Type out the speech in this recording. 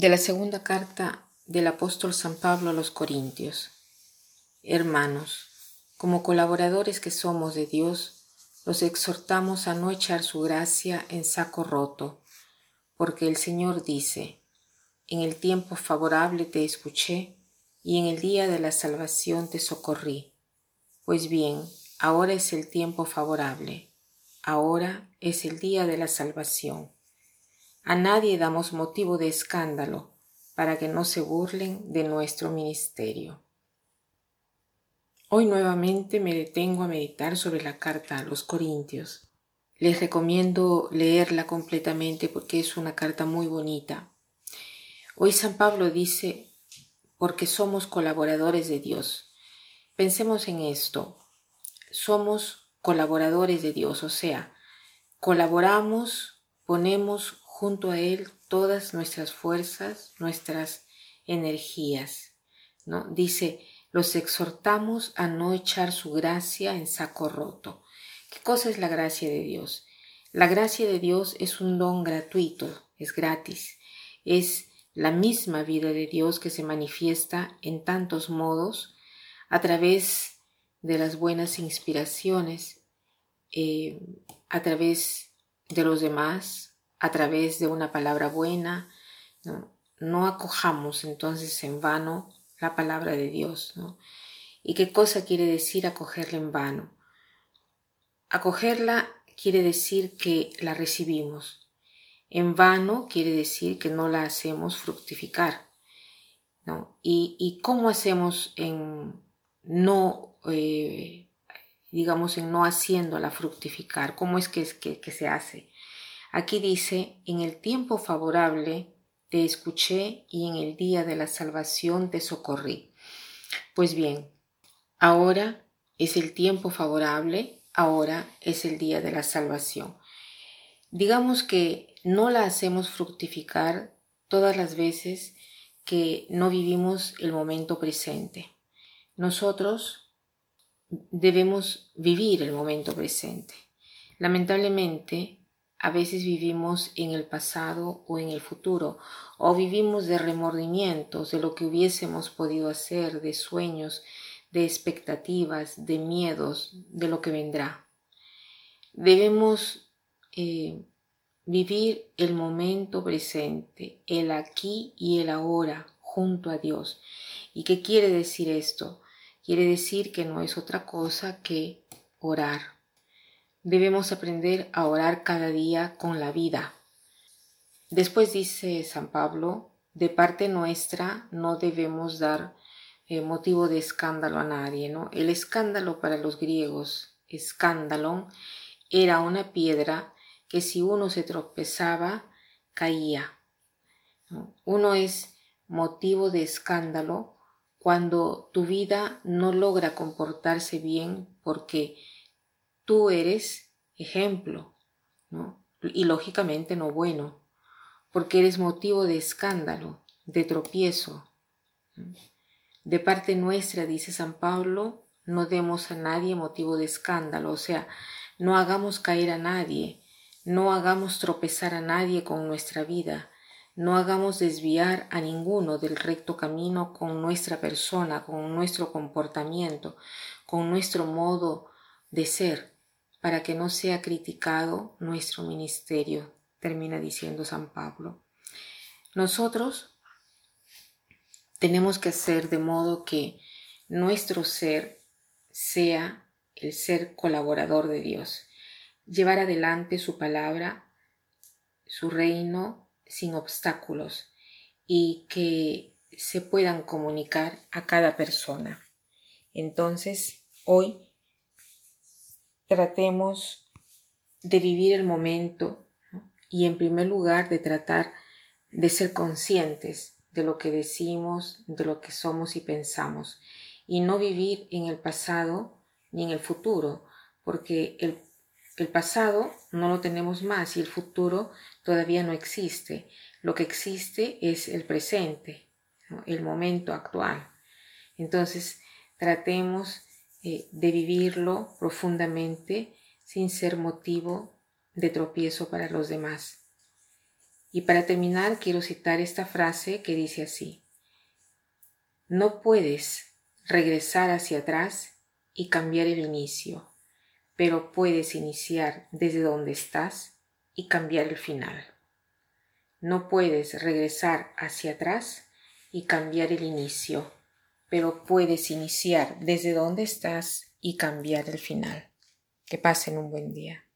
De la segunda carta del apóstol San Pablo a los Corintios. Hermanos, como colaboradores que somos de Dios, los exhortamos a no echar su gracia en saco roto, porque el Señor dice, en el tiempo favorable te escuché y en el día de la salvación te socorrí. Pues bien, ahora es el tiempo favorable, ahora es el día de la salvación. A nadie damos motivo de escándalo para que no se burlen de nuestro ministerio. Hoy nuevamente me detengo a meditar sobre la carta a los Corintios. Les recomiendo leerla completamente porque es una carta muy bonita. Hoy San Pablo dice, porque somos colaboradores de Dios. Pensemos en esto. Somos colaboradores de Dios, o sea, colaboramos, ponemos junto a Él todas nuestras fuerzas, nuestras energías. ¿no? Dice, los exhortamos a no echar su gracia en saco roto. ¿Qué cosa es la gracia de Dios? La gracia de Dios es un don gratuito, es gratis, es la misma vida de Dios que se manifiesta en tantos modos a través de las buenas inspiraciones, eh, a través de los demás, a través de una palabra buena. No, acojamos entonces en vano la palabra de Dios. ¿Y qué cosa quiere decir acogerla en vano? Acogerla quiere decir que la recibimos. En vano quiere decir que no la hacemos fructificar. ¿no? ¿Y, cómo hacemos en no, eh, digamos, en no haciéndola fructificar? ¿Cómo es que, que, que se hace? Aquí dice, en el tiempo favorable te escuché y en el día de la salvación te socorrí. Pues bien, ahora es el tiempo favorable, ahora es el día de la salvación. Digamos que no la hacemos fructificar todas las veces que no vivimos el momento presente. Nosotros debemos vivir el momento presente. Lamentablemente, a veces vivimos en el pasado o en el futuro, o vivimos de remordimientos de lo que hubiésemos podido hacer, de sueños, de expectativas, de miedos, de lo que vendrá. Debemos eh, vivir el momento presente, el aquí y el ahora, junto a Dios. ¿Y qué quiere decir esto? Quiere decir que no es otra cosa que orar Debemos aprender a orar cada día con la vida. Después dice San Pablo, de parte nuestra no debemos dar eh, motivo de escándalo a nadie, ¿no? El escándalo para los griegos, escándalo, era una piedra que si uno se tropezaba, caía. Uno es motivo de escándalo cuando tu vida no logra comportarse bien porque tú eres ejemplo, ¿no? Y lógicamente no bueno, porque eres motivo de escándalo, de tropiezo. De parte nuestra, dice San Pablo, no demos a nadie motivo de escándalo, o sea, no hagamos caer a nadie, no hagamos tropezar a nadie con nuestra vida, no hagamos desviar a ninguno del recto camino con nuestra persona, con nuestro comportamiento, con nuestro modo de ser para que no sea criticado nuestro ministerio, termina diciendo San Pablo. Nosotros tenemos que hacer de modo que nuestro ser sea el ser colaborador de Dios, llevar adelante su palabra, su reino sin obstáculos y que se puedan comunicar a cada persona. Entonces, hoy tratemos de vivir el momento y en primer lugar de tratar de ser conscientes de lo que decimos, de lo que somos y pensamos y no vivir en el pasado ni en el futuro, porque el, pasado no lo tenemos más y el futuro todavía no existe. Lo que existe es el presente, el momento actual. Entonces, tratemos eh, de vivirlo profundamente sin ser motivo de tropiezo para los demás. Y para terminar quiero citar esta frase que dice así, no puedes regresar hacia atrás y cambiar el inicio, pero puedes iniciar desde donde estás y cambiar el final. No puedes regresar hacia atrás y cambiar el inicio, pero puedes iniciar desde donde estás y cambiar el final. Que pasen un buen día.